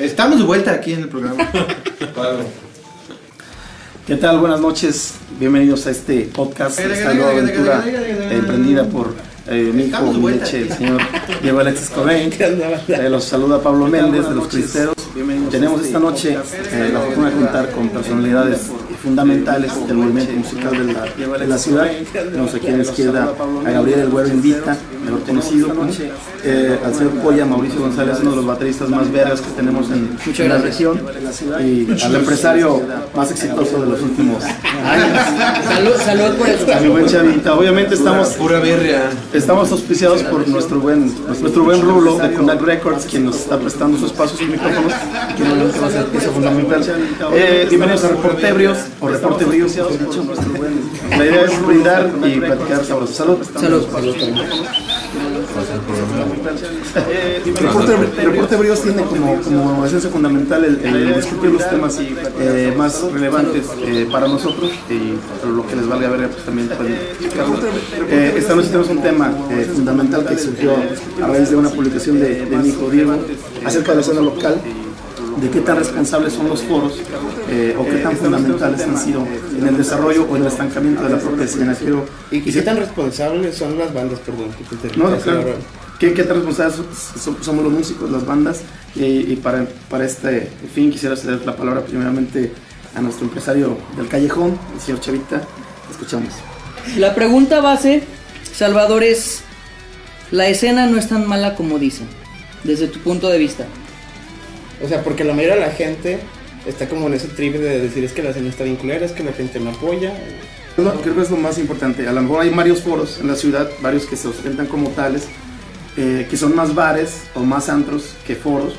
Estamos de vuelta aquí en el programa. ¿Qué tal? Buenas noches. Bienvenidos a este podcast, esta nueva aventura emprendida por eh, mi hijo, leche, el señor Diego Alexis Cobain. Eh, los saluda Pablo Méndez de los Cristeros. Tenemos esta noche eh, la fortuna de contar con personalidades fundamentales del movimiento musical de la, de la ciudad. Tenemos aquí a la izquierda a Gabriel El Güero Invita, mejor conocido, eh, al señor Polla, Mauricio González, uno de los bateristas más vergas que tenemos en, en la región, y al empresario más exitoso de los últimos años. Salud, salud por eso. A mi buen chavita. Obviamente estamos, Pura estamos auspiciados por nuestro buen, nuestro buen Rulo de Condac Records, quien nos está prestando sus espacios y micrófonos, que obviamente va a ser pieza fundamental. Eh, bienvenidos a Reportebrios, o Reportebrios. La idea es brindar y platicar sabroso. Salud. Salud. Reporte, Reporte Bríos tiene como, como esencia fundamental el, el discutir los temas eh, más relevantes eh, para nosotros y lo que les valga verga pues también pueden. Eh, esta noche tenemos un tema eh, fundamental que surgió a raíz de una publicación de, de mi hijo Diego acerca de la escena local de qué tan responsables son los foros eh, o qué tan fundamentales han sido en el desarrollo o en el estancamiento de la propia escena. Quiero, ¿Y qué tan responsables son las bandas, perdón? que te no, claro. ¿Qué, qué tan responsables so- somos los músicos, las bandas? Y, y para, para este fin quisiera ceder la palabra primeramente a nuestro empresario del callejón, el señor Chavita. Escuchamos. La pregunta base, Salvador, es: ¿la escena no es tan mala como dicen? Desde tu punto de vista. O sea, porque la mayoría de la gente está como en ese trip de decir es que la escena está bien culera, es que la gente no apoya. No, creo que es lo más importante. A lo mejor hay varios foros en la ciudad, varios que se ostentan como tales, eh, que son más bares o más antros que foros,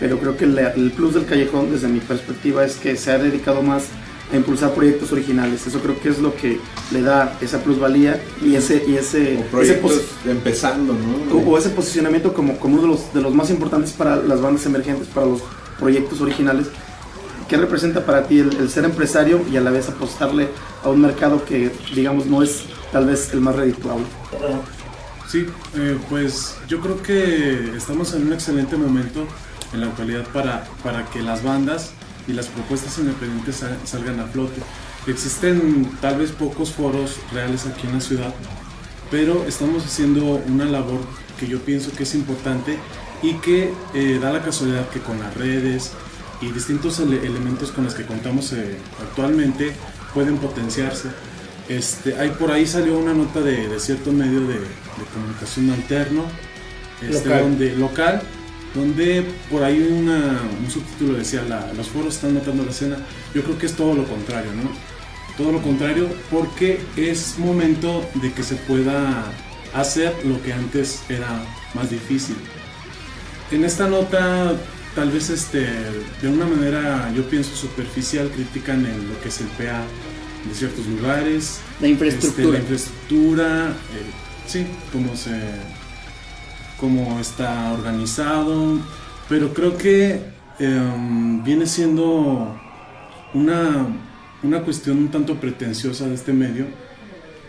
pero creo que la- el plus del callejón, desde mi perspectiva, es que se ha dedicado más a impulsar proyectos originales. Eso creo que es lo que le da esa plusvalía y ese, y ese, O ese empezando, ¿no? o, o ese posicionamiento como, como uno de los, de los más importantes para las bandas emergentes, para los proyectos originales. ¿Qué representa para ti el, el ser empresario y a la vez apostarle a un mercado que, digamos, no es tal vez el más redituable? Sí, eh, pues yo creo que estamos en un excelente momento en la actualidad para, para que las bandas y las propuestas independientes sal- salgan a flote. Existen tal vez pocos foros reales aquí en la ciudad, pero estamos haciendo una labor que yo pienso que es importante y que eh, da la casualidad que con las redes y distintos ele- elementos con los que contamos eh, actualmente pueden potenciarse. Este, hay por ahí salió una nota de, de cierto medio de, de comunicación alterno, este, Local. donde local, donde por ahí una- un subtítulo decía la- los foros están matando la escena. Yo creo que es todo lo contrario, ¿no? Todo lo contrario, porque es momento de que se pueda hacer lo que antes era más difícil. En esta nota, tal vez este, de una manera, yo pienso superficial, critican en lo que es el PA de ciertos lugares, La infraestructura. este, la infraestructura, eh, sí, cómo se, cómo está organizado, pero creo que em, viene siendo una, una cuestión un tanto pretenciosa de este medio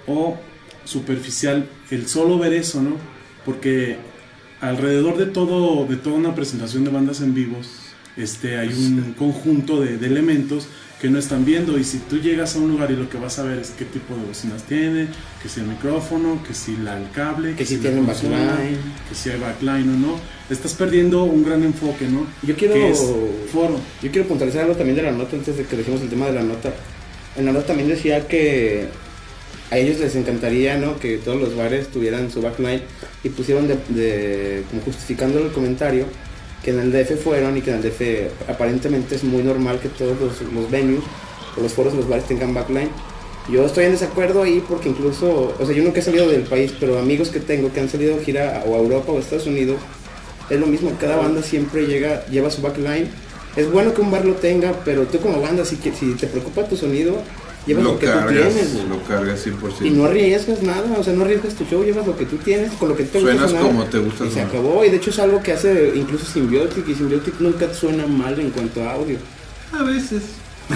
o superficial el solo ver eso, ¿no? Porque alrededor de todo, de toda una presentación de bandas en vivos, este, hay un conjunto de, de elementos que no están viendo y si tú llegas a un lugar y lo que vas a ver es qué tipo de bocinas tiene, que si el micrófono, que si la, el cable, Que si la tienen consola, backline. que si hay backline o no, estás perdiendo un gran enfoque, ¿no? Yo quiero, Que foro. yo quiero puntualizar algo también de la nota antes de que dejemos el tema de la nota. En la nota también decía que a ellos les encantaría ¿no? que todos los bares tuvieran su backline y pusieron de, de- como justificando el comentario que en el DF fueron y que en el DF aparentemente es muy normal que todos los, los venues o los foros de los bares tengan backline. Yo estoy en desacuerdo ahí porque incluso, o sea, yo nunca he salido del país, pero amigos que tengo que han salido a gira o a Europa o Estados Unidos, es lo mismo, cada banda siempre llega, lleva su backline. Es bueno que un bar lo tenga, pero tú como banda, si, si te preocupa tu sonido, llevas lo, Lo que tú cargas, tienes. güey. lo cargas 100%. Y no arriesgas nada, o sea, no arriesgas tu show, llevas lo que tú tienes, con lo que te gusta Suenas como te gusta Y se acabó, y de hecho es algo que hace incluso Symbiotic, y Symbiotic nunca suena mal en cuanto a audio. A veces.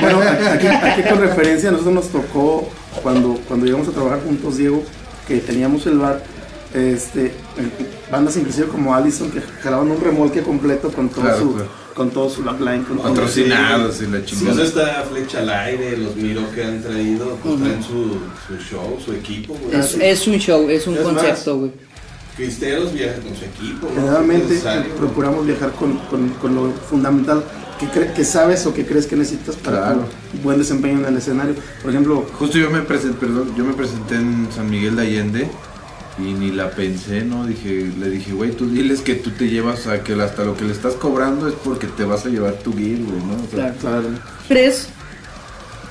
Bueno, aquí, aquí con referencia, a nosotros nos tocó cuando, cuando llegamos a trabajar juntos, Diego, que teníamos el bar, este, bandas inclusive como Allison que jalaban un remolque completo con todo Claro, su claro. Con todo su backline con Patrocinados y la chingada. esta flecha al aire, los Miro que han traído, pues traen su, su show, su equipo, güey. Es, es un show, es un Es concepto, güey. Cristeros viaja con su equipo, generalmente procuramos viajar con, con- con lo fundamental que, cre- que sabes o que crees que necesitas para Claro. tu buen desempeño en el escenario por ejemplo Justo yo me presenté, perdón, yo me presenté en San Miguel de Allende y ni la pensé, ¿no? Dije, le dije, güey, tú diles que tú te llevas a que hasta lo que le estás cobrando es porque te vas a llevar tu gear, güey, ¿no? O sea, Claro. claro, ¿Crees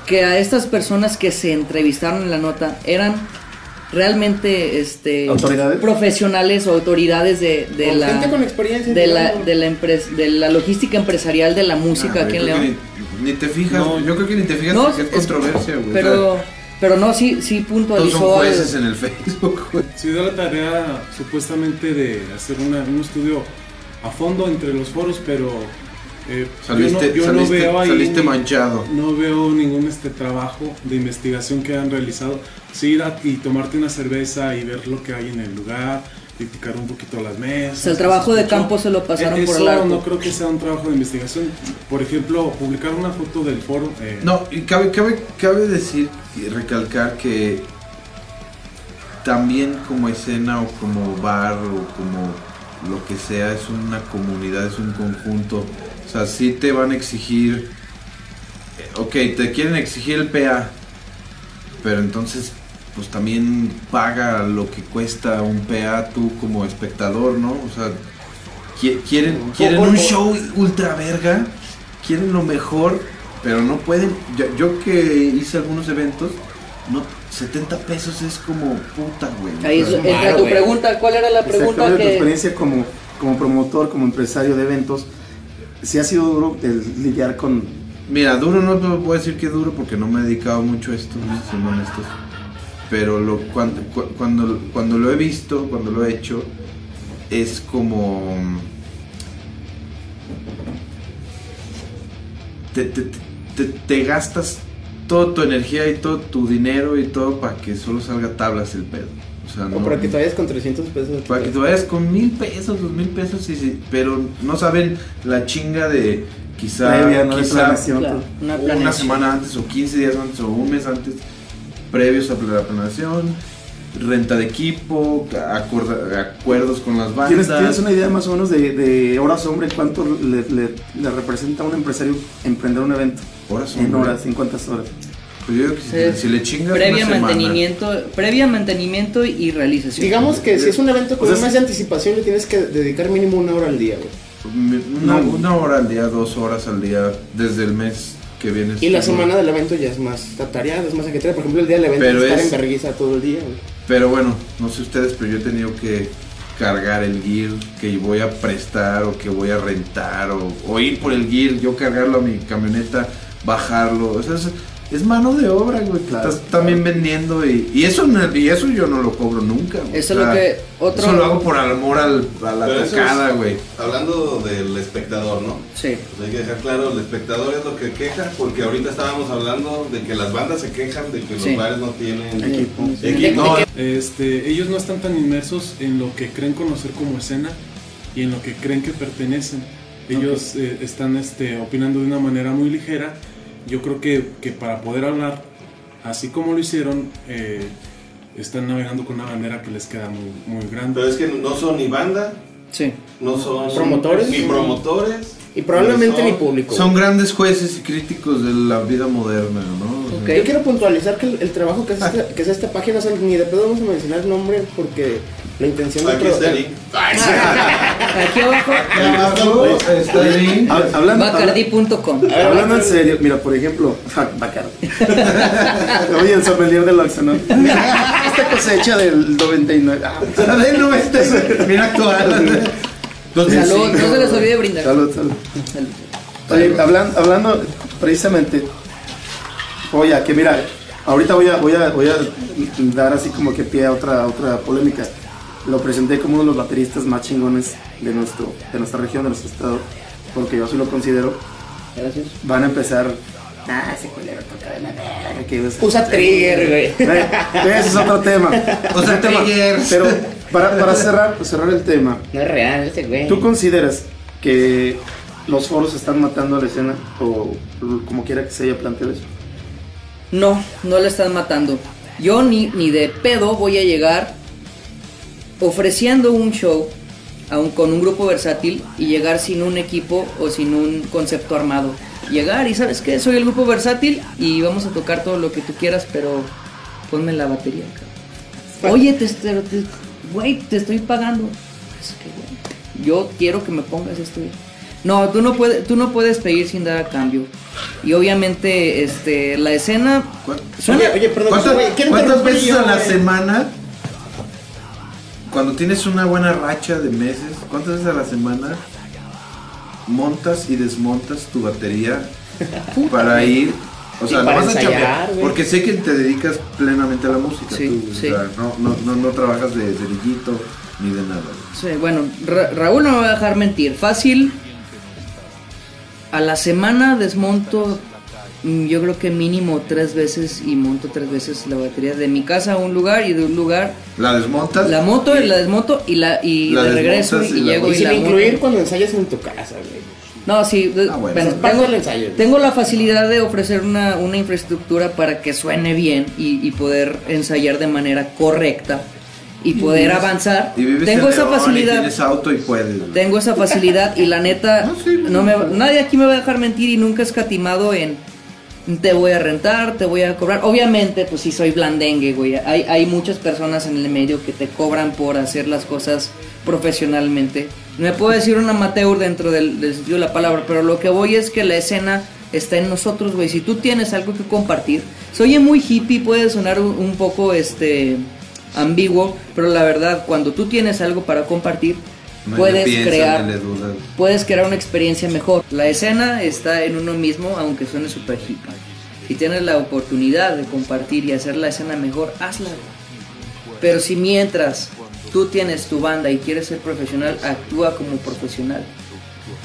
que a estas personas que se entrevistaron en la nota eran realmente este ¿Autoridades? profesionales o autoridades de, de O la gente con experiencia, de la de la empresa de la logística empresarial de la música ah, aquí en León? que Ni, ni te fijas, No. yo creo que ni te fijas No, porque es, es- controversia, güey. Pero o sea, pero no sí sí todos puntualizó son al- jueces en el Facebook, güey. Dio la tarea supuestamente de hacer una- un estudio a fondo entre los foros, pero eh, Saliste, yo, no, yo no saliste, veo ahí saliste manchado. no veo ningún este trabajo de investigación que han realizado. Sí, ir a- y tomarte una cerveza y ver lo que hay en el lugar, criticar un poquito las mesas. O sea, el trabajo de campo se lo pasaron Eh, por eso el arco. no creo que sea un trabajo de investigación. Por ejemplo, publicar una foto del foro. eh, No, y cabe, cabe, cabe decir y recalcar que también como escena o como bar o como lo que sea, es una comunidad, es un conjunto. O sea, sí te van a exigir, eh, ok, te quieren exigir el PA, pero entonces pues también paga lo que cuesta un PA tú como espectador, ¿no? O sea, qui- quieren, quieren un show ultra verga, quieren lo mejor, pero no pueden. Yo, yo que hice algunos eventos, no 70 pesos es como puta, güey. Ahí es- Claro, tu güey. pregunta, ¿cuál era la pregunta Exactamente, tu que experiencia como, como promotor, como empresario de eventos, si ha sido duro el lidiar con... Mira, duro no te puedo decir que duro porque no me he dedicado mucho a esto, siendo honestos. Pero lo, cuando, cu- cuando, cuando lo he visto, cuando lo he hecho, es como... Te, te, te, te gastas toda tu energía y todo tu dinero y todo para que solo salga tablas el pedo. O sea, O no- para que te vayas con 300 pesos. para que te vayas con mil pesos, dos mil pesos, y, sí, pero no saben la chinga de quizá, Previa, ¿no? De quizá planeación. Claro, una semana antes o 15 días antes o un mes antes, previos a la planeación, renta de equipo, acuerdos con las bandas. ¿Tienes, tienes una idea más o menos de, de horas hombre cuánto le, le- le representa a un empresario emprender un evento? Horas, En hombre. horas, en cuántas horas. Pues yo digo que si, Sí. si le chingas previa una semana, mantenimiento, previa mantenimiento y realización? Digamos que si es un evento con O sea, un mes de anticipación, le tienes que dedicar mínimo una hora al día, güey. una, No. una hora al día, dos horas al día, desde el mes que viene. Y la semana del evento ya es más tatareada, es más ajetreada. Por ejemplo, el día del evento Pero es estar es- en vergüenza todo el día, güey. Pero bueno, no sé ustedes, pero yo he tenido que cargar el gear que voy a prestar o que voy a rentar o, o ir por el gear, yo cargarlo a mi camioneta, bajarlo. O sea, es, es mano de obra, güey. Claro, estás también vendiendo y, y eso y eso yo no lo cobro nunca. güey. Eso es lo que otro Eso lo hago por amor al, a la Pero tocada, es- güey. Hablando del espectador, ¿no? Sí. Pues hay que dejar claro, el espectador es lo que queja, porque ahorita estábamos hablando de que las bandas se quejan de que los Sí. bares no tienen Equipo. equipo. No, Este, ellos no están tan inmersos en lo que creen conocer como escena y en lo que creen que pertenecen. Ellos eh, están este, opinando de una manera muy ligera. Yo creo que, que para poder hablar, así como lo hicieron, eh, están navegando con una bandera que les queda muy, muy grande. Pero es que no son ni banda, Sí. no son ¿Promotores? ni promotores. Y probablemente ni público. son grandes jueces y críticos de la vida moderna, ¿no? O sea, Ok. Yo quiero puntualizar que el, el trabajo que hace, esta, que hace esta página, o sea, ni de pedo vamos a mencionar el nombre porque la intención de Aquí está el link. Aquí abajo Abajo está el link. Hab- Hablando, bacardi.com. habla- hablando en serio, mira, por ejemplo, Bacardi. Oye, el sommelier del Oxxo, ¿no? Esta cosecha del 99. Ah, Del 96, Mira actual. Entonces, Salud, sí. no se les olvide brindar. salud, salud. Salud. Oye, hablan- hablando precisamente, oye, que mira, ahorita voy a, voy a, voy a dar así como que pie a otra, otra polémica. Lo presenté como uno de los bateristas más chingones de, nuestro, de nuestra región, de nuestro estado, porque yo así lo considero. Gracias. Van a empezar. Ah, ese culero toca de la verga. que es- Usa trigger, güey. Eh, Ese es otro tema. Tema. triggers. Pero Para, para cerrar, cerrar el tema, No es real ese güey. ¿tú consideras que los foros están matando a la escena o como quiera que se haya planteado eso? No, no le están matando. Yo ni, ni de pedo voy a llegar ofreciendo un show a un- con un grupo versátil y llegar sin un equipo o sin un concepto armado. Llegar y sabes qué, soy el grupo versátil y vamos a tocar todo lo que tú quieras, pero ponme la batería. cabrón. Oye, te, te, te- güey, te estoy pagando. Es que, güey, yo quiero que me pongas esto. No, tú no puedes, tú no puedes pedir sin dar a cambio. Y obviamente, este, la escena ¿Cuán- suena- Oye, oye, perdón, ¿Cuántas, veces yo, a la semana, cuando tienes una buena racha de meses, cuántas veces a la semana montas y desmontas tu batería para ir? O sea, no vas a chambear, porque sé que te dedicas plenamente a la música. Sí, tú, o sea, no, no, no, no trabajas de cerillito ni de nada. Sí, bueno, Ra- Raúl no me va a dejar mentir. Fácil. A la semana desmonto, yo creo que mínimo tres veces y monto tres veces la batería de mi casa a un lugar y de un lugar La desmontas. la moto y la desmonto y la y La de regreso y, y la- llego Y y, sin la incluir cuando ensayas en tu casa, güey. No, sí, Ah, bueno. parte tengo, ensayo. tengo la facilidad de ofrecer una, una infraestructura para que suene bien y, y poder ensayar de manera correcta y poder avanzar. Y vives Tengo en esa León y facilidad. tienes auto y puedes. Tengo esa facilidad y la neta, No, sí, no me, nadie aquí me va a dejar mentir y nunca he escatimado en te voy a rentar, te voy a cobrar. Obviamente, pues sí soy blandengue, güey. Hay, hay muchas personas en el medio que te cobran por hacer las cosas profesionalmente. Me puedo decir un amateur dentro del, sentido de la palabra, pero lo que voy es que la escena está en nosotros, güey. Si tú tienes algo que compartir, se oye muy hippie, puede sonar un, un poco este ambiguo, pero la verdad, cuando tú tienes algo para compartir, No puedes piensas, crear puedes crear una experiencia mejor. La escena está en uno mismo, aunque suene super hippie. Si tienes la oportunidad de compartir y hacer la escena mejor, hazla. Pero si mientras tú tienes tu banda y quieres ser profesional, actúa como profesional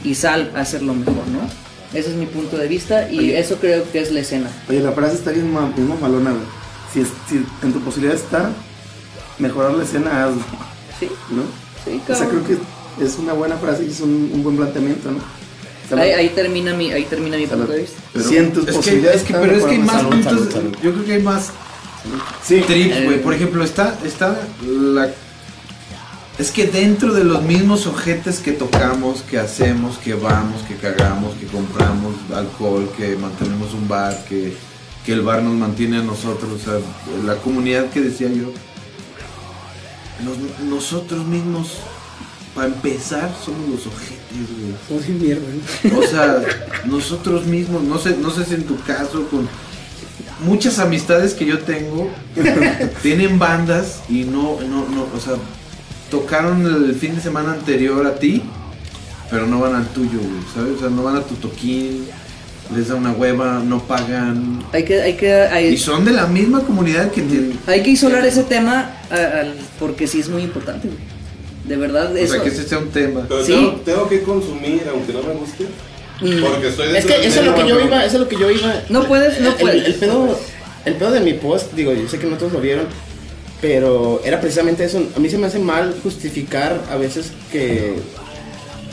y sal a hacerlo mejor, ¿no? Ese es mi punto de vista y Oye. eso creo que es la escena. Oye, la frase está bien, ma- bien malona, güey. Si, es- si en tu posibilidad está mejorar la escena, hazlo, Sí, ¿no? sí, O sea, cabrón. creo que es una buena frase y es un, un buen planteamiento, ¿no? Ahí, ahí termina mi, ahí termina mi punto de vista. Que, posibilidades es que, pero es que hay más puntos. Salud, salud, salud. Yo creo que hay más Sí, trips, güey. Eh. Por ejemplo, está, está la. Es que dentro de los mismos ojetes que tocamos, que hacemos, que vamos, que cagamos, que compramos alcohol, que mantenemos un bar, que, que el bar nos mantiene a nosotros, o sea, la comunidad que decía yo, nos- nosotros mismos, para empezar, somos los ojetes, güey. O sea, nosotros mismos, no sé, no sé si en tu caso, con muchas amistades que yo tengo, tienen bandas y no, no, no, o sea, tocaron el fin de semana anterior a ti, pero no van al tuyo, güey, ¿sabes? O sea, no van a tu toquín, les da una hueva, no pagan. Hay que, hay que, hay- Y son de la misma comunidad que tienen. Hay que isolar ese tema a- porque sí es muy importante, güey. De verdad, O eso. sea, que ese sea un tema. Pero Sí. tengo, tengo que consumir, aunque no me guste. Mm. Porque estoy Es que eso es lo que yo iba, eso es lo que yo iba. No puedes, no El- puedes. El, pedo, el pedo de mi post, digo, yo sé que no todos lo vieron, pero era precisamente eso. A mí se me hace mal justificar a veces que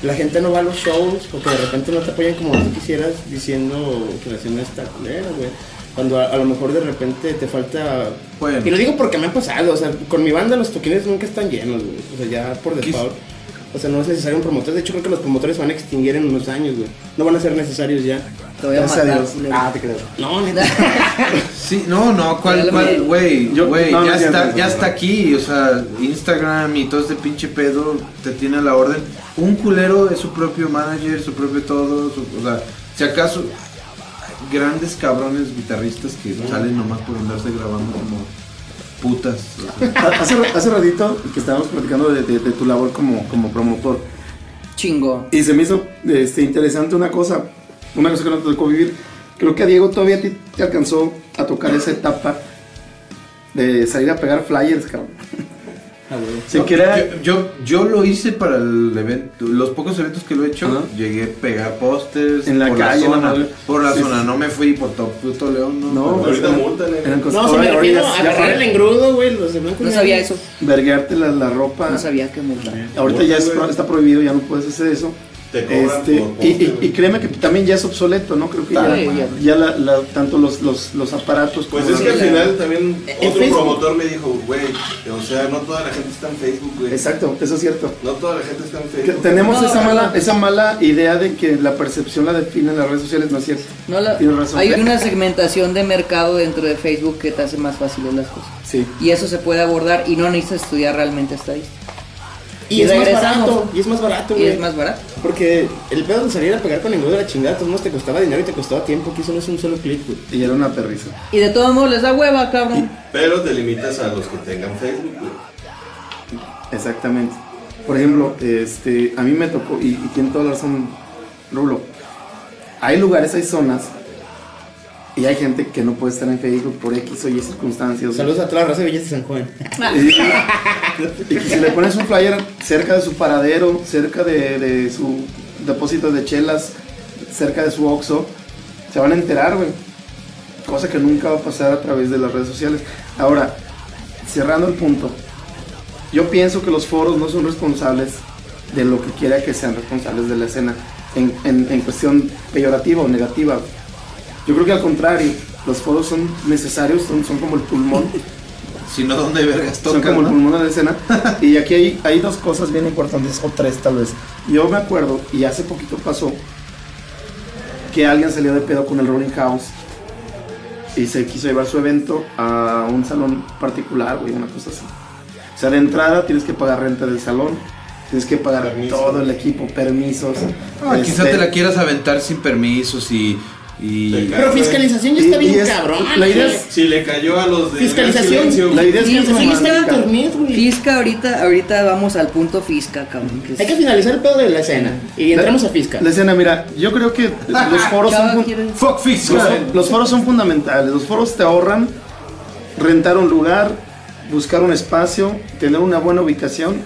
la gente no va a los shows porque de repente no te apoyan como tú quisieras diciendo que la escena está culera, güey. Cuando a, a lo mejor de repente te falta... Bueno. Y lo digo porque me ha pasado, o sea, con mi banda los toquines nunca están llenos, güey. O sea, ya por default. O sea, no es necesario un promotor. De hecho, creo que los promotores van a extinguir en unos años, güey. No van a ser necesarios ya. Te voy a Gracias a matar. Dios. culero. Ah, te creo. No, neta. Sí, no, no, ¿cuál, cuál, güey. güey? Yo- Güey, no, ya, no es está, ya está aquí, o sea, Instagram y todo este pinche pedo te tiene a la orden. Un culero es su propio manager, su propio todo, su- o sea, si acaso grandes cabrones guitarristas que salen nomás por andarse grabando como putas. o sea. Hace, hace ratito que estábamos platicando de, de- de tu labor como, como promotor Chingo. y se me hizo este, interesante una cosa, una cosa que no te tocó vivir. Creo que a Diego todavía ti te alcanzó a tocar esa etapa de salir a pegar flyers, cabrón. Se No, crea- yo, yo, yo lo hice para el evento, los pocos eventos que lo he hecho, llegué a pegar pósters En la por calle, la zona, ¿no? por la Sí, zona, sí. no me fui por todo puto León, no. No, pero- Ahorita eran- multan, eh. eran cosas- No, se me refiero a agarrar el engrudo, güey, los No sabía eso. verguearte la, la ropa. No sabía que multar. Ahorita ya es está prohibido, ya no puedes hacer eso. Te cobran Este, por y, créeme que también ya es obsoleto, ¿no? Creo que ya, ya. ya la, la- tanto los, los, los aparatos Pues como es que al la- final también otro Facebook. promotor me dijo, güey, o sea, no toda la gente está en Facebook, güey. Exacto, eso es cierto. No toda la gente está en Que Facebook. tenemos No, esa, no, mala, no. esa mala idea de que la percepción la definen las redes sociales, no es cierto. No la- Tienes razón. hay una segmentación de mercado dentro de Facebook que te hace más fáciles las cosas. Sí. Y eso se puede abordar y no necesitas estudiar realmente estadística. Y, Y es más barato, y es más barato, Y güey. es más barato. Porque el pedo de salir a pegar con engrudo de la chingada, todos modos te costaba dinero y te costaba tiempo, que eso no es un solo clic, güey. Y era una perrisa. Y de todos modos les da hueva, cabrón. Pero te limitas a los que tengan Facebook, güey. Exactamente. Por ejemplo, este, a mí me tocó, y, y tiene toda la razón, Rulo, hay lugares, hay zonas, y hay gente que no puede estar en Facebook por X o Y circunstancias. Saludos a toda la raza de Villas de San Juan. Y, si le pones un flyer cerca de su paradero, cerca de, de su depósito de chelas, cerca de su Oxxo, se van a enterar, güey. Cosa que nunca va a pasar a través de las redes sociales. Ahora, cerrando el punto, yo pienso que los foros no son responsables de lo que quiera que sean responsables de la escena en, en- en cuestión peyorativa o negativa. Yo creo que al contrario, los foros son necesarios, son, son como el pulmón Si no, ¿dónde vergas son tocan, como el pulmón de la escena. Y aquí hay, hay dos cosas bien importantes, o tres tal vez. Yo me acuerdo, y hace poquito pasó, que alguien salió de pedo con el Rolling House y se quiso llevar su evento a un salón particular, güey, una cosa así. O sea, de entrada tienes que pagar renta del salón, tienes que pagar todo el equipo, permisos. Ah, quizá este, te la quieras aventar sin permisos y... y... Pero fiscalización ya está y bien es- cabrón. la idea es- Si le cayó a los de Fiscalización. Silencio, La idea es que Fiscalización está en romántica. internet, güey. Fisca ahorita, ahorita vamos al punto fisca, cabrón. que es- Hay que finalizar el pedo de la escena y entramos a Fisca. La escena, mira, yo creo que los foros son... Los foros son fundamentales. Los foros te ahorran rentar un lugar, buscar un espacio, tener una buena ubicación,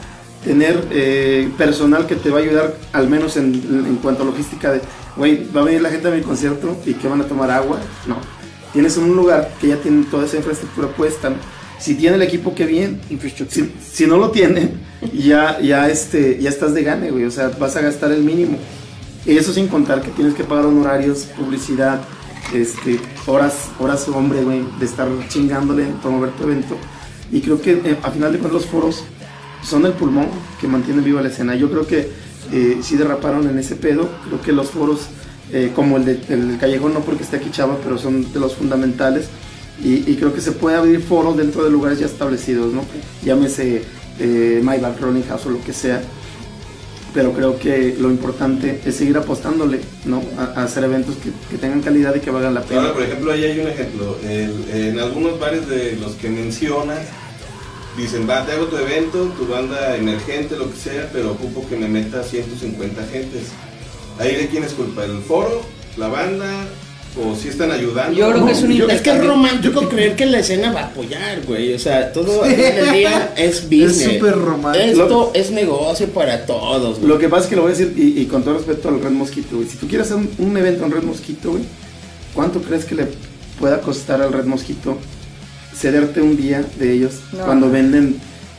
tener eh, personal que te va a ayudar, al menos en, en cuanto a logística de, güey, va a venir la gente a mi concierto y que van a tomar agua. No. Tienes un lugar que ya tiene toda esa infraestructura puesta. ¿no? Si tiene el equipo, qué bien. Si, si no lo tiene, ya, ya, este, ya estás de gane, güey. O sea, vas a gastar el mínimo. Y eso sin contar que tienes que pagar honorarios, publicidad, este, horas, horas hombre, güey, de estar chingándole, promover tu evento. Y creo que eh, a final de cuentas los foros son el pulmón que mantiene viva la escena. Yo creo que eh, sí derraparon en ese pedo. Creo que los foros, eh, como el, de, el del Callejón, no porque esté aquí Chava, pero son de los fundamentales. Y, y creo que se puede abrir foros dentro de lugares ya establecidos, ¿no? Llámese eh, Maybach, Running House o lo que sea pero creo que lo importante es seguir apostándole, ¿no? A, a hacer eventos que, que tengan calidad y que valgan la pena. Ahora, por ejemplo, ahí hay un ejemplo. El- en algunos bares de los que mencionas, dicen, va, te hago tu evento, tu banda emergente, lo que sea, pero ocupo que me meta 150 gentes. Ahí de quién es culpa, el foro, la banda, o si están ayudando. Yo creo que es un Yo- es que es romántico creer que la escena va a apoyar, güey. O sea, todo final del día es business. Es súper romántico. Esto es negocio para todos, güey. Lo que pasa es que lo voy a decir, y, y con todo respeto al Red Mosquito, güey, si tú quieres hacer un, un evento en Red Mosquito, güey, ¿cuánto crees que le pueda costar al Red Mosquito cederte un día de ellos No. cuando venden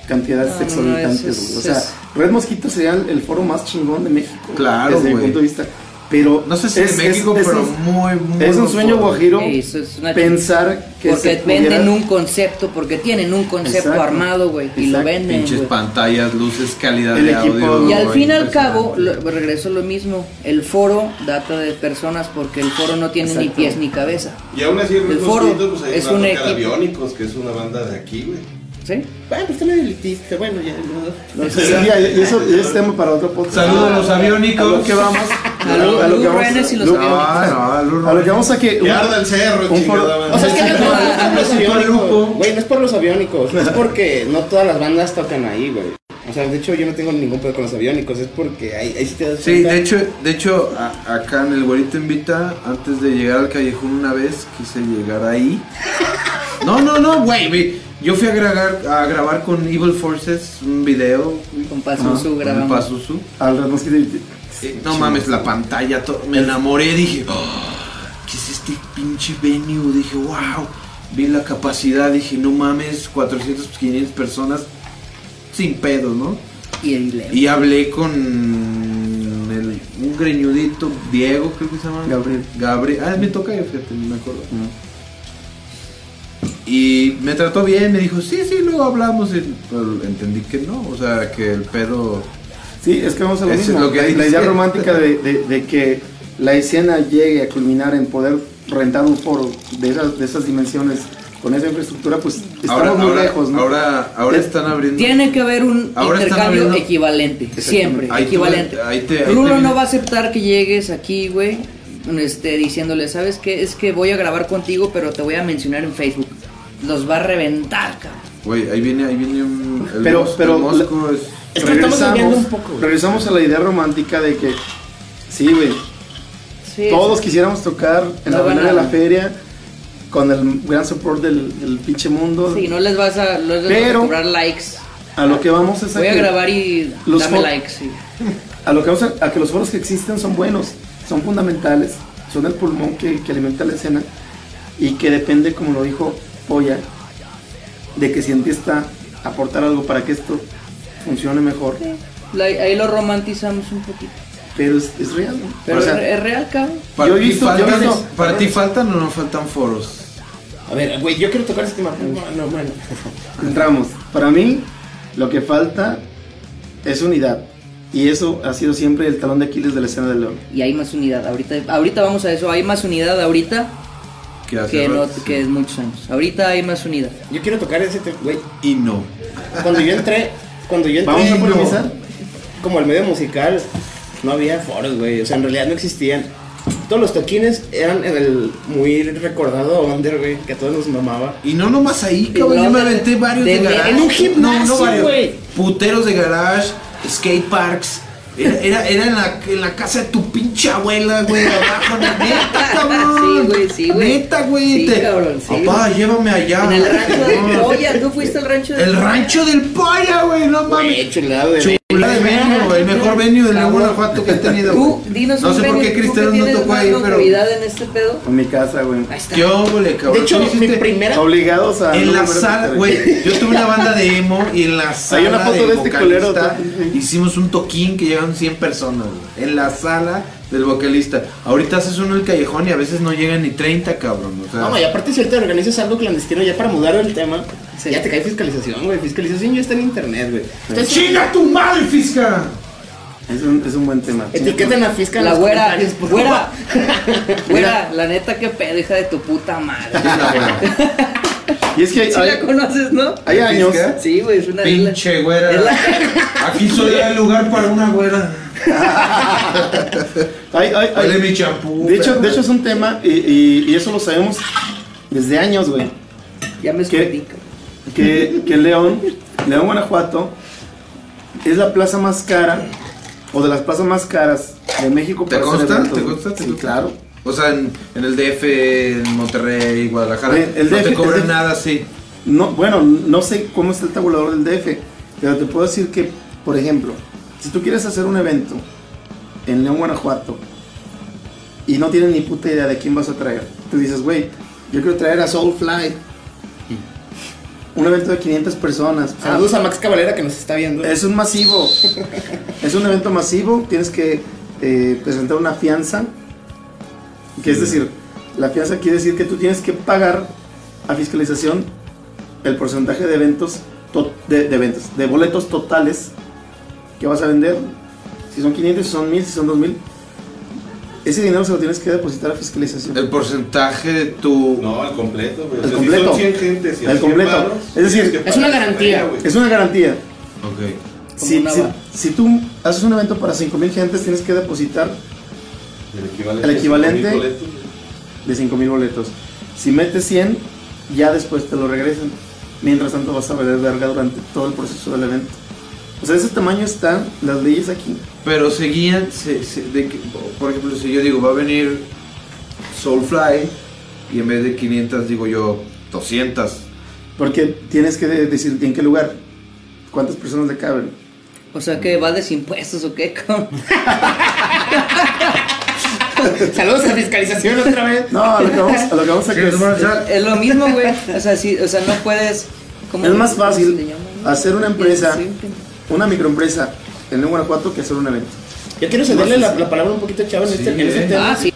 cantidades No, no, no, exorbitantes, güey? O sea, es- Red Mosquito sería el, el foro más chingón de México. Claro, Desde mi punto de vista. Pero No sé si es- de México, es- es pero un- muy, muy... Es un sueño guajiro Eso es una pensar que porque se pudiera- venden un concepto, porque tienen un concepto Exacto. armado, güey, y lo venden. Pinches pantallas, luces, calidad El de equipo- audio. Y al fin y al cabo, lo- regreso a lo mismo, el foro data de personas porque el foro no tiene ni pies ni cabeza. Y aún así, el El foro, pues es un equipo. Aviónicos, que es una banda de aquí, güey. ¿Sí? Bueno, pues medio elitista. Bueno, ya. no. No sé, ya, y eso y es tema para otro podcast. Saludos a los aviónicos. A lo que vamos. A lo- a lo que vamos- y los. Ah, no, A lo que vamos a que. Arda el cerro, un. O sea, es que no, no es por los aviónicos. lujo. Güey, no es por los aviónicos. Es porque no todas las bandas tocan ahí, güey. O sea, de hecho, yo no tengo ningún pedo con los aviónicos. Es porque ahí, ahí sí te das Sí, cuenta. de hecho, de hecho a- acá en el Güerito Invita, antes de llegar al callejón una vez, quise llegar ahí. No, no, no, güey, Yo fui a grabar, a grabar con Evil Forces un video. Con Pazuzu con grabamos. Pazuzu. Al Mosquito. Eh, no mames, la pantalla, to- me enamoré, dije, "Oh, ¿qué es este pinche venue? Dije, wow, vi la capacidad, dije, no mames, 400, 500 personas sin pedo, ¿no? Y el Leo. Y hablé con el, un greñudito, Diego, creo que se llama. Gabriel. Gabriel, ah, me toca, fíjate, no me acuerdo. Y me trató bien, me dijo, sí, sí, luego hablamos. Y, pero entendí que no, o sea, que el pedo... Sí, es que vamos a lo mismo. lo que la, la idea romántica de, de- de que la escena llegue a culminar en poder rentar un foro de esas, de esas dimensiones con esa infraestructura, pues estamos Ahora, muy ahora, lejos, ¿no? ahora, ahora Es- están abriendo... Tiene que haber un Ahora intercambio equivalente, siempre, Ahí equivalente. ahí te- ahí Rulo te- no va a aceptar que llegues aquí, güey, este, diciéndole, ¿sabes qué? Es que voy a grabar contigo, pero te voy a mencionar en Facebook. Los va a reventar, cabrón. Güey, ahí viene, ahí viene un... El Pero- Mos- pero el Mosco es... Es que estamos regresamos, un poco, güey. regresamos a la idea romántica de que, sí, güey, Sí, todos sí. quisiéramos tocar en No la van avenida a- de la feria con el gran support del, del pinche mundo. Sí, no les vas a, no les vas a Pero- cobrar likes. A lo que vamos es a Voy a que- grabar y los dame likes. sí. a lo que vamos a, a que los foros que existen son buenos, son fundamentales, son el pulmón que, que alimenta la escena y que depende, como lo dijo Polla, de que si empieza a aportar algo para que esto funcione mejor. La- ahí lo romantizamos un poquito. Pero es, es real, ¿no? Pero O sea, es, es real, cabrón. Para, Yo he ti visto- yo ¿Para ti faltan o no faltan foros? A ver, güey, yo quiero tocar ese tema. No, bueno. entramos. Para mí, lo que falta es unidad. Y eso ha sido siempre el talón de Aquiles de la escena del León. Y hay más unidad. Ahorita, ahorita vamos a eso. Hay más unidad ahorita Que hace que, no, que en muchos años. Ahorita hay más unidad. Yo quiero tocar ese tema, güey. Y no. Cuando yo entré, cuando yo entré Vamos a como- polemizar. como el medio musical, no había foros, güey. O sea, en realidad no existían. Todos los toquines eran en el muy recordado Under, güey, que a todos nos mamaba. Y no nomás ahí, cabrón. No, Yo me aventé varios de, de- garage. en un gimnasio, varios. güey. Puteros de garage, skate parks. Era, era, era en, la, en la casa de tu pinche abuela, güey, abajo. Neta, cabrón. Sí, güey, sí, güey. Neta, güey. Sí, te- cabrón, sí, Papá, llévame allá. En el rancho del. Polla. ¿Tú fuiste al rancho del El rancho del polla, güey. No mames. Güey, chulado de Chula de venue, el mejor venue Cabrón. Guanajuato que he tenido. Tú, güey. dinos no un sé por venue, qué tú que Cristiano no tocó ahí, pero. en este pedo. En mi casa, güey. Ahí está. ¿Qué óvole, cabrón? De hecho, mi primera. Obligados a. En la sala, güey, yo tuve una banda de emo y en la sala una foto del de este tú. hicimos un toquín que llegaron 100 personas, güey, en la sala del vocalista. Ahorita haces uno en el callejón y a veces no llegan ni 30, cabrón, o sea, No, y aparte si ahorita organizas algo clandestino ya para mudar el tema, Sí. ya te cae fiscalización, güey. Fiscalización ya está en internet, güey. Ustedes ¡Chinga tu madre, fisca! Es un, es un buen tema. Etiqueten a fiscal en La güera, güera, güera, la neta, qué pedo, hija de tu puta madre. Y es que hay, ¿Sí la hay, conoces, no? hay años. Sí, güey, es una Pinche güera. la- Aquí soy el lugar para una güera. Mi champú. de, hecho, perra. de hecho, es un tema y, y- y eso lo sabemos desde años, güey. Ya me cabrón. Que, que León, León, Guanajuato, es la plaza más cara o de las plazas más caras de México ¿Te consta? ¿Te consta? ¿Te Sí, claro. O sea, en, en el DF, en Monterrey, Guadalajara, el no DF te cobran DF nada así. No, bueno, no sé cómo está el tabulador del DF, pero te puedo decir que, por ejemplo, si tú quieres hacer un evento en León, Guanajuato, y no tienes ni puta idea de quién vas a traer, tú dices, güey, yo quiero traer a Soulfly. Un evento de 500 personas. Ah, Saludos a Max Cavalera que nos está viendo. es un masivo. es un evento masivo. Tienes que eh, presentar una fianza. Que es decir, la fianza quiere decir que tú tienes que pagar a fiscalización el porcentaje de eventos, to- de, de eventos, de boletos totales que vas a vender. Si son 500, si son 1000, si son 2000. Ese dinero se lo tienes que depositar a fiscalización. El porcentaje de tu. No, al completo, güey. O El sea, completo. Si son 100 gentes y a El 100 completo. Es decir, es una garantía. Es una garantía. Ok. Si, si- tú haces un evento para 5000 gentes, tienes que depositar El equivalente. El equivalente- a 5,000 boletos, güey. de 5000 boletos. Si metes 100, ya después te lo regresan. Mientras tanto vas a valer verga durante todo el proceso del evento. O sea, de ese tamaño están las leyes aquí. Pero seguían, se, se- de que- por ejemplo, si yo digo, va a venir Soulfly y en vez de 500 digo yo 200, Porque tienes que de- decir en qué lugar, cuántas personas le caben. O sea que va impuestos o qué? Saludos a fiscalización otra vez. No, a lo que vamos a, lo que vamos a que es, Es lo mismo, güey. O sea, sí, o sea, no puedes. ¿cómo- es más fácil hacer una empresa, Sí. Una microempresa en Guanajuato que hacer un evento. Yo quiero cederle la, la palabra un poquito a Chavo en este, en este tema. Ah, sí.